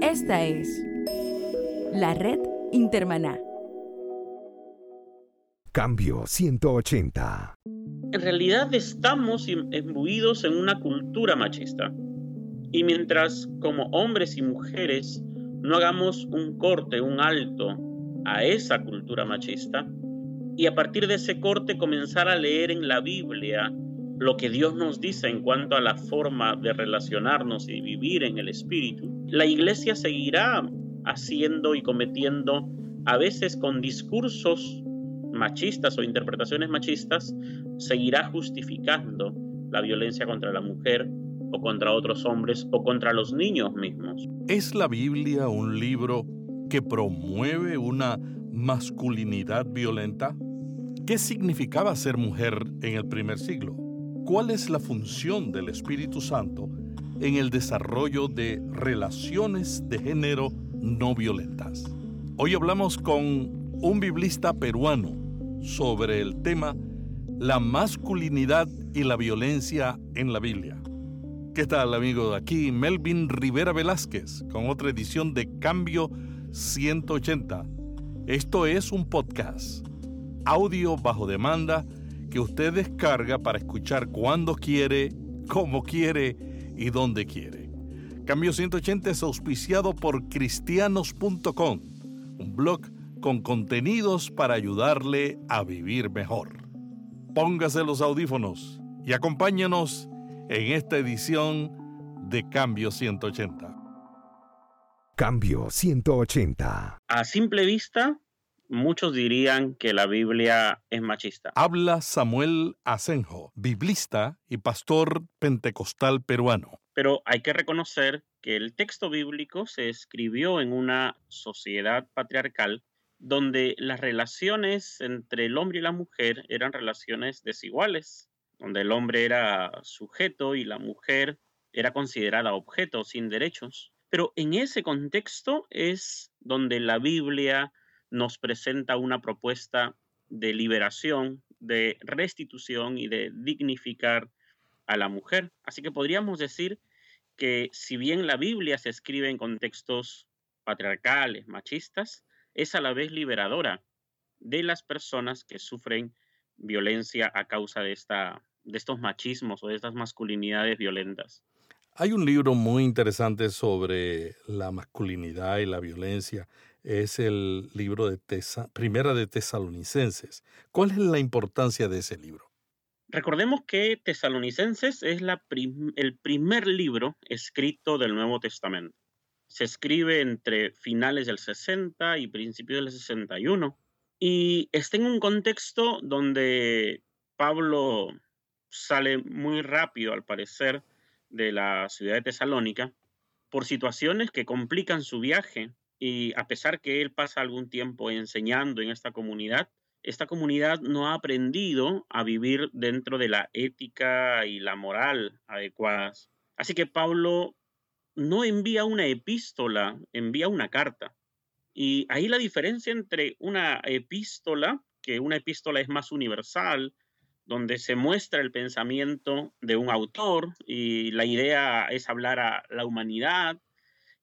Esta es la red Intermaná. Cambio 180. En realidad estamos imbuidos en una cultura machista. Y mientras como hombres y mujeres no hagamos un corte, un alto a esa cultura machista, y a partir de ese corte comenzar a leer en la Biblia lo que Dios nos dice en cuanto a la forma de relacionarnos y vivir en el Espíritu, la iglesia seguirá haciendo y cometiendo, a veces con discursos machistas o interpretaciones machistas, seguirá justificando la violencia contra la mujer o contra otros hombres o contra los niños mismos. ¿Es la Biblia un libro que promueve una masculinidad violenta? ¿Qué significaba ser mujer en el primer siglo? ¿Cuál es la función del Espíritu Santo en el desarrollo de relaciones de género no violentas? Hoy hablamos con un biblista peruano sobre el tema la masculinidad y la violencia en la Biblia. ¿Qué tal, amigo? Aquí Melvin Rivera Velázquez con otra edición de Cambio 180. Esto es un podcast, audio bajo demanda que usted descarga para escuchar cuando quiere, cómo quiere y dónde quiere. Cambio 180 es auspiciado por cristianos.com, un blog con contenidos para ayudarle a vivir mejor. Póngase los audífonos y acompáñenos en esta edición de Cambio 180. Cambio 180. A simple vista, muchos dirían que la Biblia es machista. Habla Samuel Asenjo, biblista y pastor pentecostal peruano. Pero hay que reconocer que el texto bíblico se escribió en una sociedad patriarcal donde las relaciones entre el hombre y la mujer eran relaciones desiguales donde el hombre era sujeto y la mujer era considerada objeto sin derechos. Pero en ese contexto es donde la Biblia nos presenta una propuesta de liberación, de restitución y de dignificar a la mujer. Así que podríamos decir que si bien la Biblia se escribe en contextos patriarcales, machistas, es a la vez liberadora de las personas que sufren violencia a causa de esta de estos machismos o de estas masculinidades violentas. Hay un libro muy interesante sobre la masculinidad y la violencia. Es el libro de Primera de Tesalonicenses. ¿Cuál es la importancia de ese libro? Recordemos que Tesalonicenses es el primer libro escrito del Nuevo Testamento. Se escribe entre finales del 60 y principios del 61 y está en un contexto donde Pablo sale muy rápido, al parecer, de la ciudad de Tesalónica por situaciones que complican su viaje y a pesar que él pasa algún tiempo enseñando en esta comunidad, esta comunidad no ha aprendido a vivir dentro de la ética y la moral adecuadas. Así que Pablo no envía una epístola, envía una carta. Y ahí la diferencia entre una epístola, que una epístola es más universal, donde se muestra el pensamiento de un autor y la idea es hablar a la humanidad,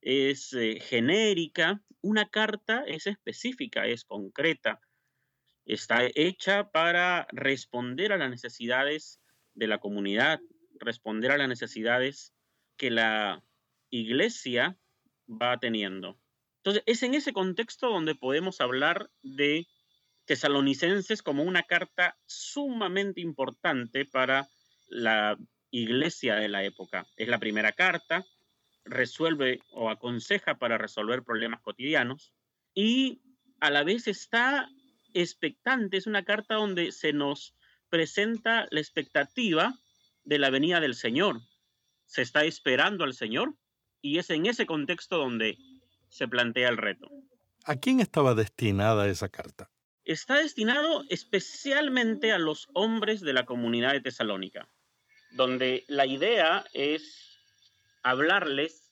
es eh, genérica, una carta es específica, es concreta, está hecha para responder a las necesidades de la comunidad, responder a las necesidades que la iglesia va teniendo. Entonces, es en ese contexto donde podemos hablar de tesalonicenses como una carta sumamente importante para la iglesia de la época. Es la primera carta, resuelve o aconseja para resolver problemas cotidianos y a la vez está expectante, es una carta donde se nos presenta la expectativa de la venida del Señor. Se está esperando al Señor y es en ese contexto donde se plantea el reto. ¿A quién estaba destinada esa carta? está destinado especialmente a los hombres de la comunidad de Tesalónica, donde la idea es hablarles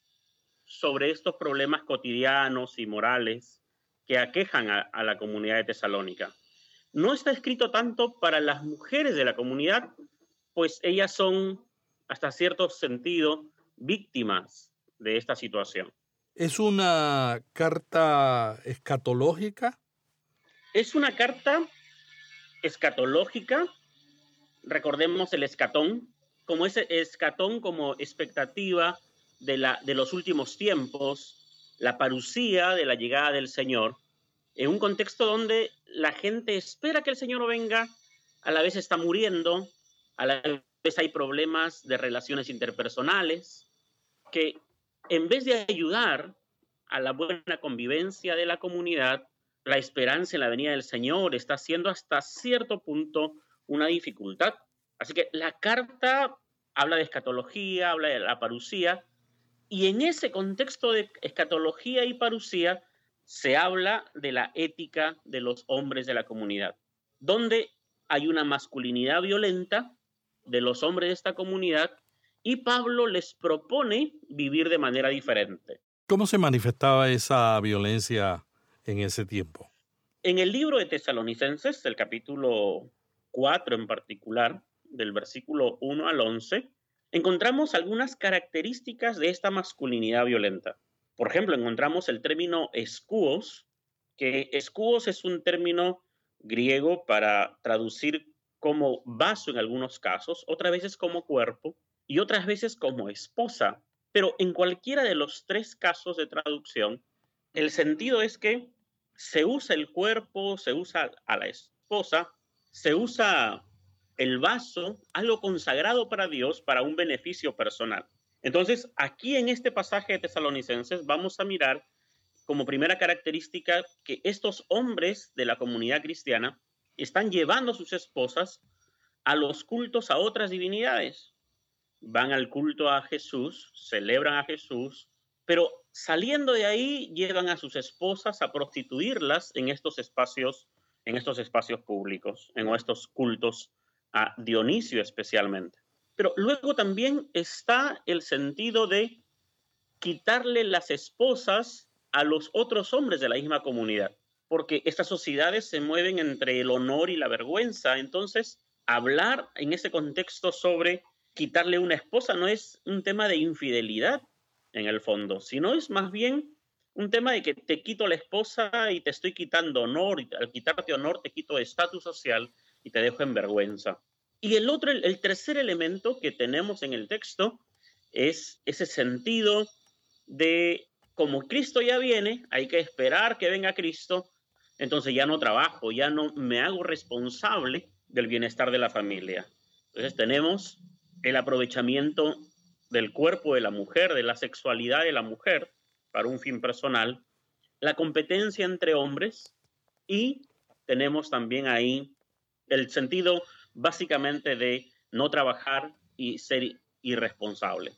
sobre estos problemas cotidianos y morales que aquejan a, la comunidad de Tesalónica. No está escrito tanto para las mujeres de la comunidad, pues ellas son, hasta cierto sentido, víctimas de esta situación. ¿Es una carta escatológica? Es una carta escatológica. Recordemos el escatón, como ese escatón como expectativa de, la, de los últimos tiempos, la parucía de la llegada del Señor, en un contexto donde la gente espera que el Señor venga, a la vez está muriendo, a la vez hay problemas de relaciones interpersonales, que en vez de ayudar a la buena convivencia de la comunidad, la esperanza en la venida del Señor está siendo hasta cierto punto una dificultad. Así que la carta habla de escatología, habla de la parucía, y en ese contexto de escatología y parucía se habla de la ética de los hombres de la comunidad, donde hay una masculinidad violenta de los hombres de esta comunidad y Pablo les propone vivir de manera diferente. ¿Cómo se manifestaba esa violencia en ese tiempo? En el libro de Tesalonicenses, el capítulo 4 en particular, del versículo 1 al 11, encontramos algunas características de esta masculinidad violenta. Por ejemplo, encontramos el término escuos, que escuos es un término griego para traducir como vaso en algunos casos, otras veces como cuerpo y otras veces como esposa. Pero en cualquiera de los tres casos de traducción, el sentido es que se usa el cuerpo, se usa a la esposa, se usa el vaso, algo consagrado para Dios para un beneficio personal. Entonces, aquí en este pasaje de Tesalonicenses vamos a mirar como primera característica que estos hombres de la comunidad cristiana están llevando a sus esposas a los cultos a otras divinidades. Van al culto a Jesús, celebran a Jesús, pero saliendo de ahí llevan a sus esposas a prostituirlas en estos espacios, en estos espacios públicos, en estos cultos a Dionisio especialmente. Pero luego también está el sentido de quitarle las esposas a los otros hombres de la misma comunidad, porque estas sociedades se mueven entre el honor y la vergüenza. Entonces, hablar en ese contexto sobre quitarle una esposa no es un tema de infidelidad en el fondo, sino es más bien un tema de que te quito la esposa y te estoy quitando honor, y al quitarte honor te quito estatus social y te dejo en vergüenza. Y el otro, el, tercer elemento que tenemos en el texto es ese sentido de como Cristo ya viene, hay que esperar que venga Cristo, entonces ya no trabajo, ya no me hago responsable del bienestar de la familia. Entonces tenemos el aprovechamiento del cuerpo de la mujer, de la sexualidad de la mujer para un fin personal, la competencia entre hombres y tenemos también ahí el sentido básicamente de no trabajar y ser irresponsable.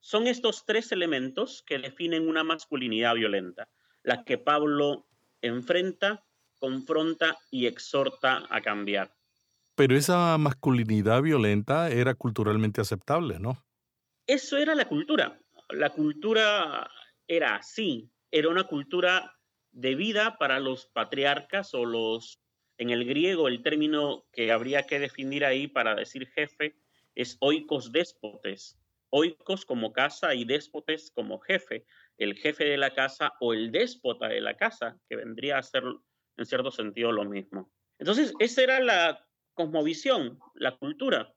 Son estos tres elementos que definen una masculinidad violenta, la que Pablo enfrenta, confronta y exhorta a cambiar. Pero esa masculinidad violenta era culturalmente aceptable, ¿no? Eso era la cultura. La cultura era así, era una cultura de vida para los patriarcas o los en el griego, el término que habría que definir ahí para decir jefe es oikos déspotes. Oikos como casa y déspotes como jefe. El jefe de la casa o el déspota de la casa, que vendría a ser en cierto sentido lo mismo. Entonces, esa era la cosmovisión, la cultura.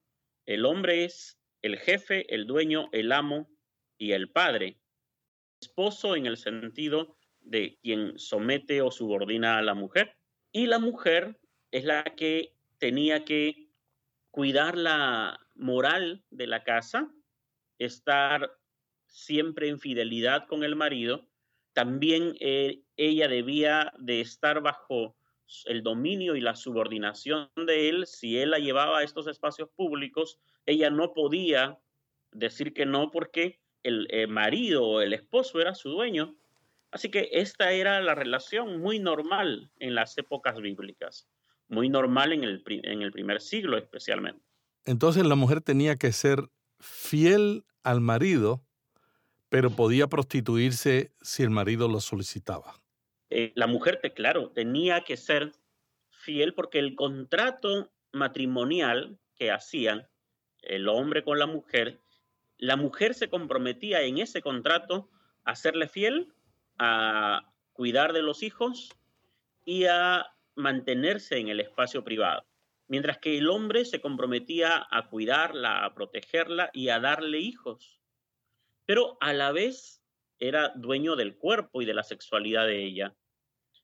El hombre es el jefe, el dueño, el amo y el padre. Esposo en el sentido de quien somete o subordina a la mujer y la mujer es la que tenía que cuidar la moral de la casa, estar siempre en fidelidad con el marido. También eh, ella debía de estar bajo el dominio y la subordinación de él. Si él la llevaba a estos espacios públicos, ella no podía decir que no porque el, el marido o el esposo era su dueño Así que esta era la relación muy normal en las épocas bíblicas, muy normal en el, en el primer siglo especialmente. Entonces la mujer tenía que ser fiel al marido, pero podía prostituirse si el marido lo solicitaba. Eh, la mujer, claro, tenía que ser fiel porque el contrato matrimonial que hacían el hombre con la mujer, la mujer se comprometía en ese contrato a serle fiel, a cuidar de los hijos y a mantenerse en el espacio privado. Mientras que el hombre se comprometía a cuidarla, a protegerla y a darle hijos. Pero a la vez era dueño del cuerpo y de la sexualidad de ella.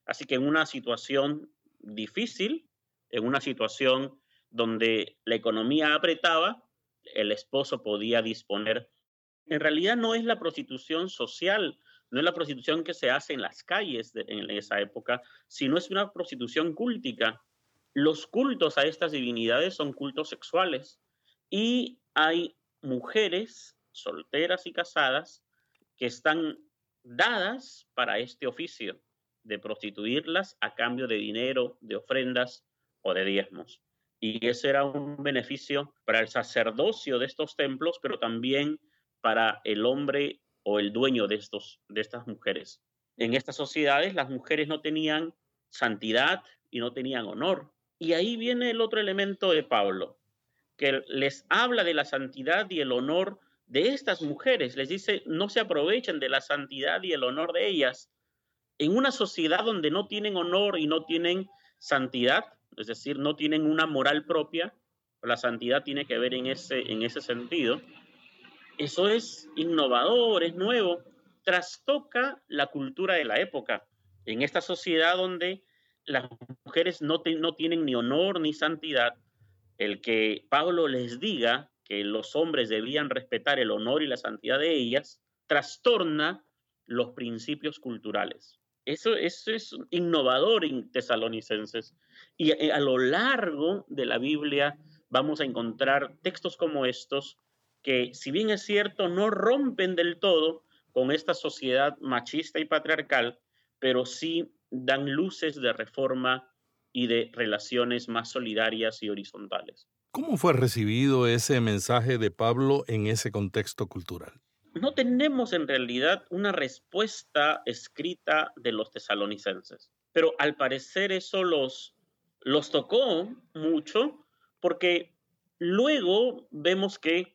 Así que en una situación difícil, en una situación donde la economía apretaba, el esposo podía disponer. En realidad no es la prostitución social, no es la prostitución que se hace en las calles en esa época, sino es una prostitución cúltica. Los cultos a estas divinidades son cultos sexuales y hay mujeres solteras y casadas que están dadas para este oficio de prostituirlas a cambio de dinero, de ofrendas o de diezmos. Y ese era un beneficio para el sacerdocio de estos templos, pero también para el hombre o el dueño de, estos, de estas mujeres. En estas sociedades las mujeres no tenían santidad y no tenían honor. Y ahí viene el otro elemento de Pablo, que les habla de la santidad y el honor de estas mujeres. Les dice, no se aprovechen de la santidad y el honor de ellas. En una sociedad donde no tienen honor y no tienen santidad, es decir, no tienen una moral propia, la santidad tiene que ver en ese, en ese sentido, eso es innovador, es nuevo, trastoca la cultura de la época. En esta sociedad donde las mujeres no, tienen ni honor ni santidad, el que Pablo les diga que los hombres debían respetar el honor y la santidad de ellas, trastorna los principios culturales. Eso, es innovador en tesalonicenses. Y eh, a, lo largo de la Biblia vamos a encontrar textos como estos que, si bien es cierto, no rompen del todo con esta sociedad machista y patriarcal, pero sí dan luces de reforma y de relaciones más solidarias y horizontales. ¿Cómo fue recibido ese mensaje de Pablo en ese contexto cultural? No tenemos en realidad una respuesta escrita de los tesalonicenses, pero al parecer eso los, los tocó mucho porque luego vemos que,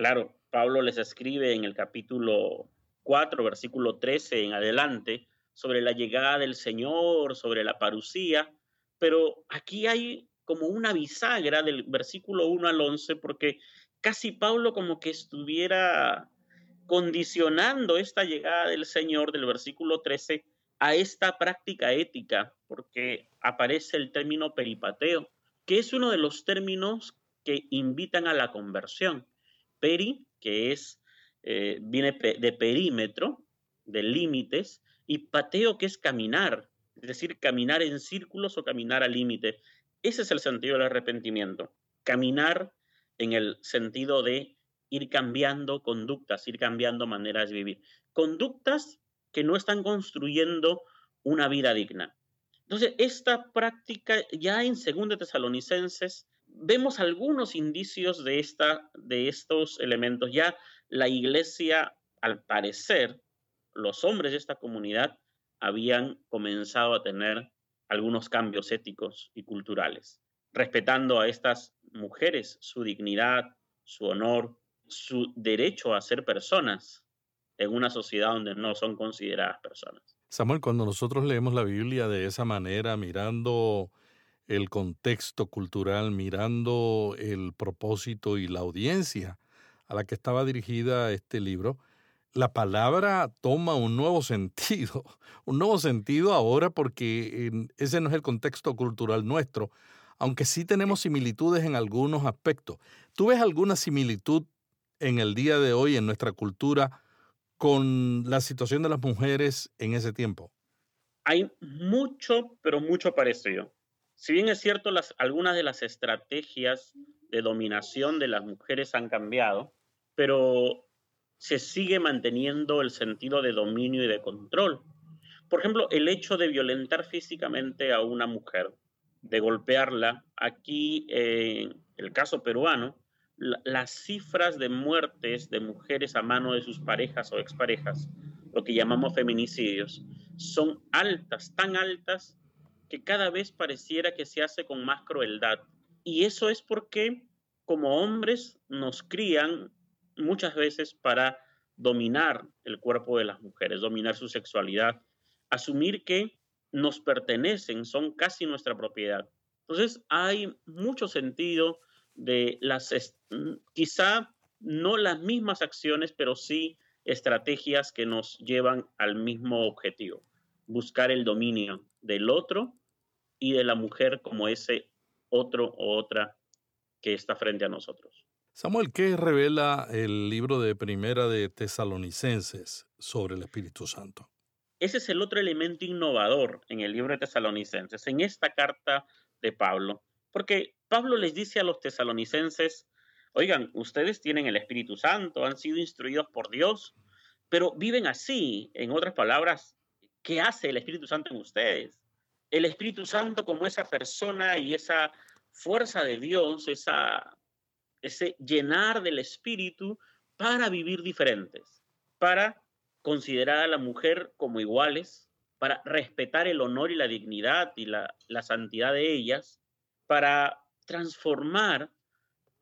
claro, Pablo les escribe en el capítulo 4, versículo 13 en adelante, sobre la llegada del Señor, sobre la parucía, pero aquí hay como una bisagra del versículo 1 al 11, porque casi Pablo como que estuviera condicionando esta llegada del Señor del versículo 13 a esta práctica ética, porque aparece el término peripateo, que es uno de los términos que invitan a la conversión. Peri, que es, eh, viene de perímetro, de límites, y pateo, que es caminar, es decir, caminar en círculos o caminar al límite. Ese es el sentido del arrepentimiento, caminar en el sentido de ir cambiando conductas, ir cambiando maneras de vivir. Conductas que no están construyendo una vida digna. Entonces, esta práctica ya en Segunda Tesalonicenses vemos algunos indicios de, esta, de estos elementos. Ya la iglesia, al parecer, los hombres de esta comunidad habían comenzado a tener algunos cambios éticos y culturales, respetando a estas mujeres su dignidad, su honor, su derecho a ser personas en una sociedad donde no son consideradas personas. Samuel, cuando nosotros leemos la Biblia de esa manera, mirando el contexto cultural, mirando el propósito y la audiencia a la que estaba dirigida este libro, la palabra toma un nuevo sentido, un nuevo sentido ahora porque ese no es el contexto cultural nuestro, aunque sí tenemos similitudes en algunos aspectos. ¿Tú ves alguna similitud en el día de hoy en nuestra cultura con la situación de las mujeres en ese tiempo? Hay mucho, pero mucho parecido. Si bien es cierto, las, algunas de las estrategias de dominación de las mujeres han cambiado, pero se sigue manteniendo el sentido de dominio y de control. Por ejemplo, el hecho de violentar físicamente a una mujer, de golpearla, aquí en el caso peruano, las cifras de muertes de mujeres a mano de sus parejas o exparejas, lo que llamamos feminicidios, son altas, tan altas que cada vez pareciera que se hace con más crueldad. Y eso es porque como hombres nos crían muchas veces para dominar el cuerpo de las mujeres, dominar su sexualidad, asumir que nos pertenecen, son casi nuestra propiedad. Entonces hay mucho sentido de las, mm, quizá no las mismas acciones, pero sí estrategias que nos llevan al mismo objetivo, buscar el dominio del otro y de la mujer como ese otro o otra que está frente a nosotros. Samuel, ¿qué revela el libro de Primera de Tesalonicenses sobre el Espíritu Santo? Ese es el otro elemento innovador en el libro de Tesalonicenses, en esta carta de Pablo, porque Pablo les dice a los tesalonicenses, oigan, ustedes tienen el Espíritu Santo, han sido instruidos por Dios, pero viven así, en otras palabras, ¿qué hace el Espíritu Santo en ustedes? El Espíritu Santo como esa persona y esa fuerza de Dios, esa ese llenar del espíritu para vivir diferentes, para considerar a la mujer como iguales, para respetar el honor y la dignidad y la, la santidad de ellas, para transformar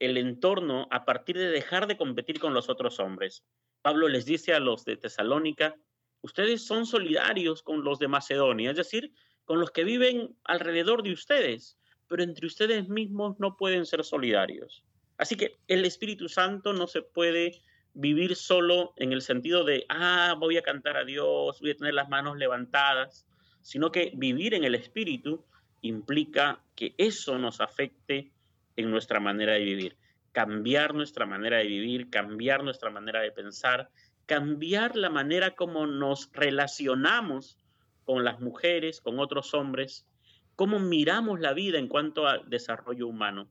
el entorno a partir de dejar de competir con los otros hombres. Pablo les dice a los de Tesalónica, ustedes son solidarios con los de Macedonia, es decir, con los que viven alrededor de ustedes, pero entre ustedes mismos no pueden ser solidarios. Así que el Espíritu Santo no se puede vivir solo en el sentido de, ah, voy a cantar a Dios, voy a tener las manos levantadas, sino que vivir en el Espíritu implica que eso nos afecte en nuestra manera de vivir, cambiar nuestra manera de vivir, cambiar nuestra manera de pensar, cambiar la manera como nos relacionamos con las mujeres, con otros hombres, cómo miramos la vida en cuanto al desarrollo humano.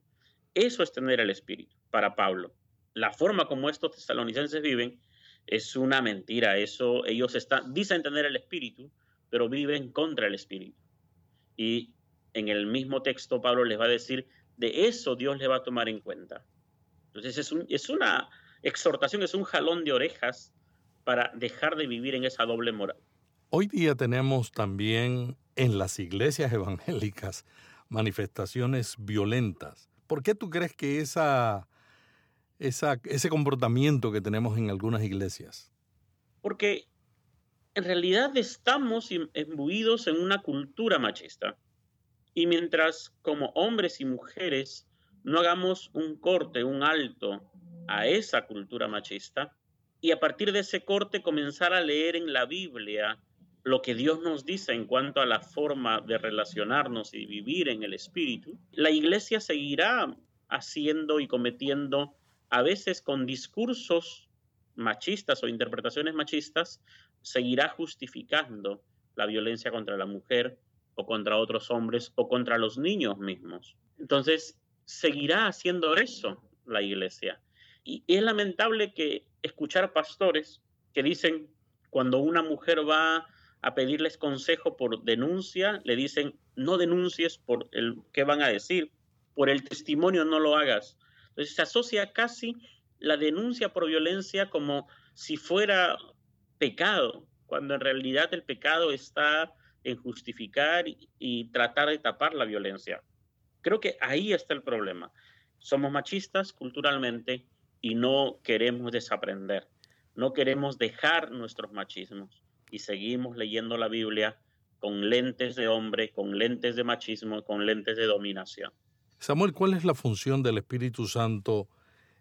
Eso es tener el Espíritu para Pablo. La forma como estos tesalonicenses viven es una mentira. Eso ellos dicen tener el Espíritu, pero viven contra el Espíritu. Y en el mismo texto Pablo les va a decir, de eso Dios le va a tomar en cuenta. Entonces es, es una exhortación, es un jalón de orejas para dejar de vivir en esa doble moral. Hoy día tenemos también en las iglesias evangélicas manifestaciones violentas ¿Por qué tú crees que esa, ese comportamiento que tenemos en algunas iglesias? Porque en realidad estamos imbuidos en una cultura machista. Y mientras como hombres y mujeres no hagamos un corte, un alto a esa cultura machista, y a partir de ese corte comenzar a leer en la Biblia lo que Dios nos dice en cuanto a la forma de relacionarnos y vivir en el Espíritu, la iglesia seguirá haciendo y cometiendo, a veces con discursos machistas o interpretaciones machistas, seguirá justificando la violencia contra la mujer o contra otros hombres o contra los niños mismos. Entonces, seguirá haciendo eso la iglesia. Y es lamentable que escuchar pastores que dicen, cuando una mujer va a pedirles consejo por denuncia, le dicen, no denuncies por el que van a decir, por el testimonio no lo hagas. Entonces se asocia casi la denuncia por violencia como si fuera pecado, cuando en realidad el pecado está en justificar y, tratar de tapar la violencia. Creo que ahí está el problema. Somos machistas culturalmente y no queremos desaprender, no queremos dejar nuestros machismos y seguimos leyendo la Biblia con lentes de hombre, con lentes de machismo, con lentes de dominación. Samuel, ¿cuál es la función del Espíritu Santo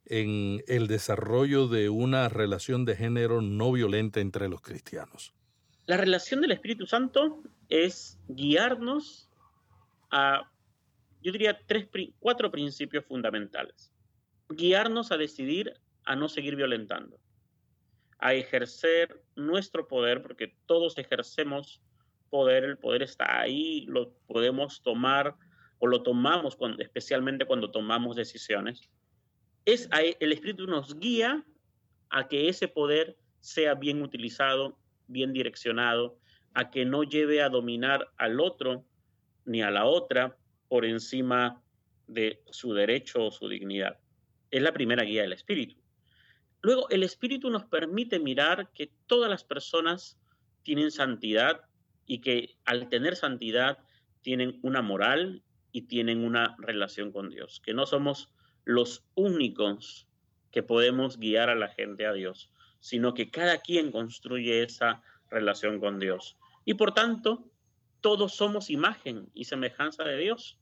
en el desarrollo de una relación de género no violenta entre los cristianos? La relación del Espíritu Santo es guiarnos a, yo diría, tres, cuatro principios fundamentales. Guiarnos a decidir a no seguir violentando a ejercer nuestro poder, porque todos ejercemos poder, el poder está ahí, lo podemos tomar o lo tomamos cuando, especialmente cuando tomamos decisiones. Es el Espíritu nos guía a que ese poder sea bien utilizado, bien direccionado, a que no lleve a dominar al otro ni a la otra por encima de su derecho o su dignidad. Es la primera guía del Espíritu. Luego, el Espíritu nos permite mirar que todas las personas tienen santidad y que al tener santidad tienen una moral y tienen una relación con Dios, que no somos los únicos que podemos guiar a la gente a Dios. sino que cada quien construye esa relación con Dios. Y por tanto, todos somos imagen y semejanza de Dios.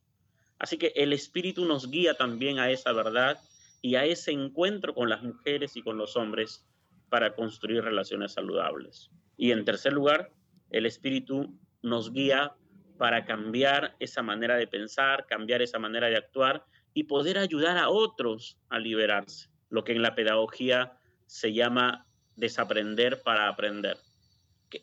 Así que el Espíritu nos guía también a esa verdad y a ese encuentro con las mujeres y con los hombres para construir relaciones saludables. Y en tercer lugar, el Espíritu nos guía para cambiar esa manera de pensar, cambiar esa manera de actuar y poder ayudar a otros a liberarse, lo que en la pedagogía se llama desaprender para aprender.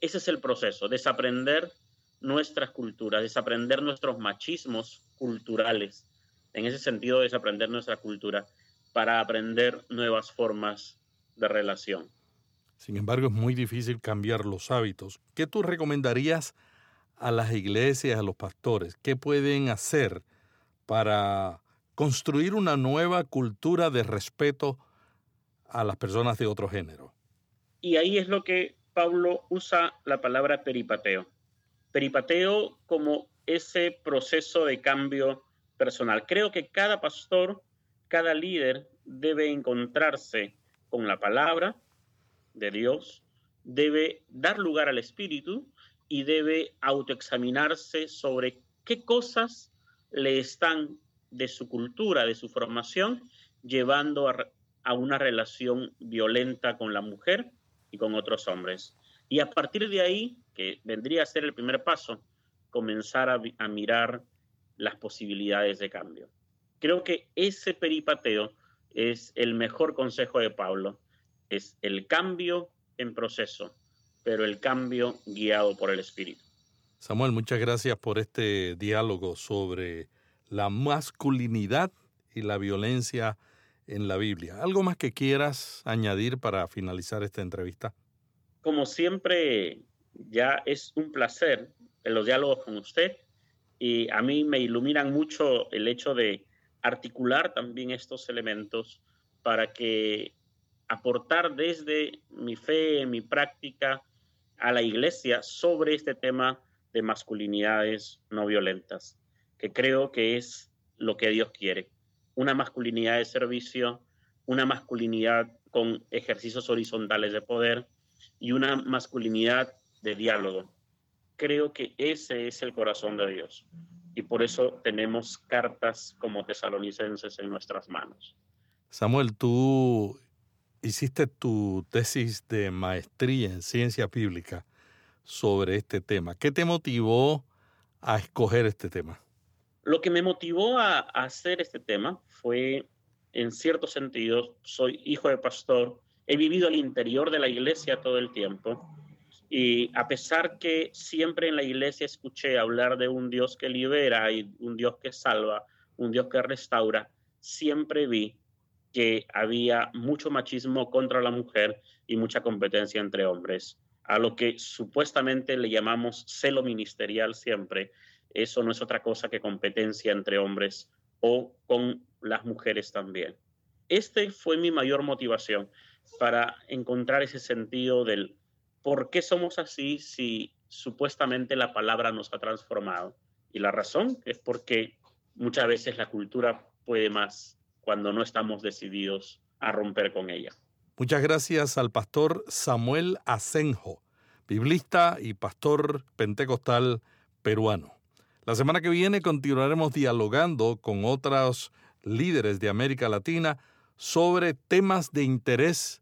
Ese es el proceso, desaprender nuestras culturas, desaprender nuestros machismos culturales, en ese sentido desaprender nuestra cultura para aprender nuevas formas de relación. Sin embargo, es muy difícil cambiar los hábitos. ¿Qué tú recomendarías a las iglesias, a los pastores? ¿Qué pueden hacer para construir una nueva cultura de respeto a las personas de otro género? Y ahí es lo que Pablo usa la palabra peripateo. Peripateo como ese proceso de cambio personal. Creo que cada pastor, cada líder debe encontrarse con la palabra de Dios, debe dar lugar al Espíritu y debe autoexaminarse sobre qué cosas le están de su cultura, de su formación, llevando a, una relación violenta con la mujer y con otros hombres. Y a partir de ahí, que vendría a ser el primer paso, comenzar a mirar las posibilidades de cambio. Creo que ese peripateo es el mejor consejo de Pablo, es el cambio en proceso, pero el cambio guiado por el Espíritu. Samuel, muchas gracias por este diálogo sobre la masculinidad y la violencia en la Biblia. ¿Algo más que quieras añadir para finalizar esta entrevista? Como siempre, ya es un placer en los diálogos con usted y a mí me iluminan mucho el hecho de articular también estos elementos para que aportar desde mi fe, mi práctica a la iglesia sobre este tema de masculinidades no violentas, que creo que es lo que Dios quiere. Una masculinidad de servicio, una masculinidad con ejercicios horizontales de poder y una masculinidad de diálogo. Creo que ese es el corazón de Dios y por eso tenemos cartas como tesalonicenses en nuestras manos. Samuel, tú hiciste tu tesis de maestría en ciencia bíblica sobre este tema. ¿Qué te motivó a escoger este tema? Lo que me motivó a, hacer este tema fue, en cierto sentido, soy hijo de pastor, he vivido al interior de la iglesia todo el tiempo y a pesar que siempre en la iglesia escuché hablar de un Dios que libera y un Dios que salva, un Dios que restaura, siempre vi que había mucho machismo contra la mujer y mucha competencia entre hombres, a lo que supuestamente le llamamos celo ministerial siempre. Eso no es otra cosa que competencia entre hombres o con las mujeres también. Este fue mi mayor motivación para encontrar ese sentido del ¿por qué somos así si supuestamente la palabra nos ha transformado? Y la razón es porque muchas veces la cultura puede más cuando no estamos decididos a romper con ella. Muchas gracias al pastor Samuel Asenjo, biblista y pastor pentecostal peruano. La semana que viene continuaremos dialogando con otros líderes de América Latina sobre temas de interés